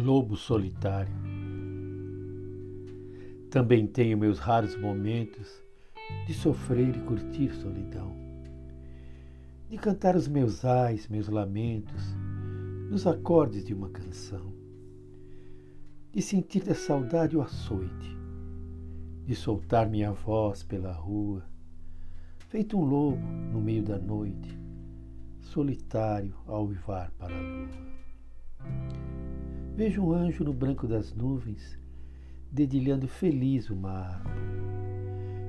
lobo solitário. Também tenho meus raros momentos de sofrer e curtir solidão, de cantar os meus ais, meus lamentos, nos acordes de uma canção, de sentir da saudade o açoite, de soltar minha voz pela rua, feito um lobo no meio da noite, solitário ao uivar para a lua. Vejo um anjo no branco das nuvens, dedilhando feliz o mar.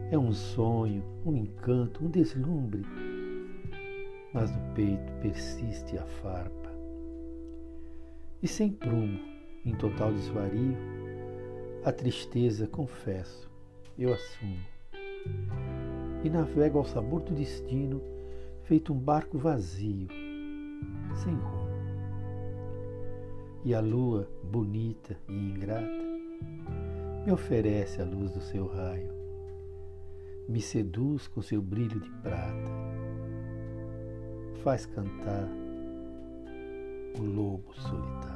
É um sonho, um encanto, um deslumbre, mas no peito persiste a farpa. E sem prumo, em total desvario, a tristeza, confesso, eu assumo. E navego ao sabor do destino, feito um barco vazio, sem rumo. E a lua, bonita e ingrata, me oferece a luz do seu raio, me seduz com seu brilho de prata, faz cantar o lobo solitário.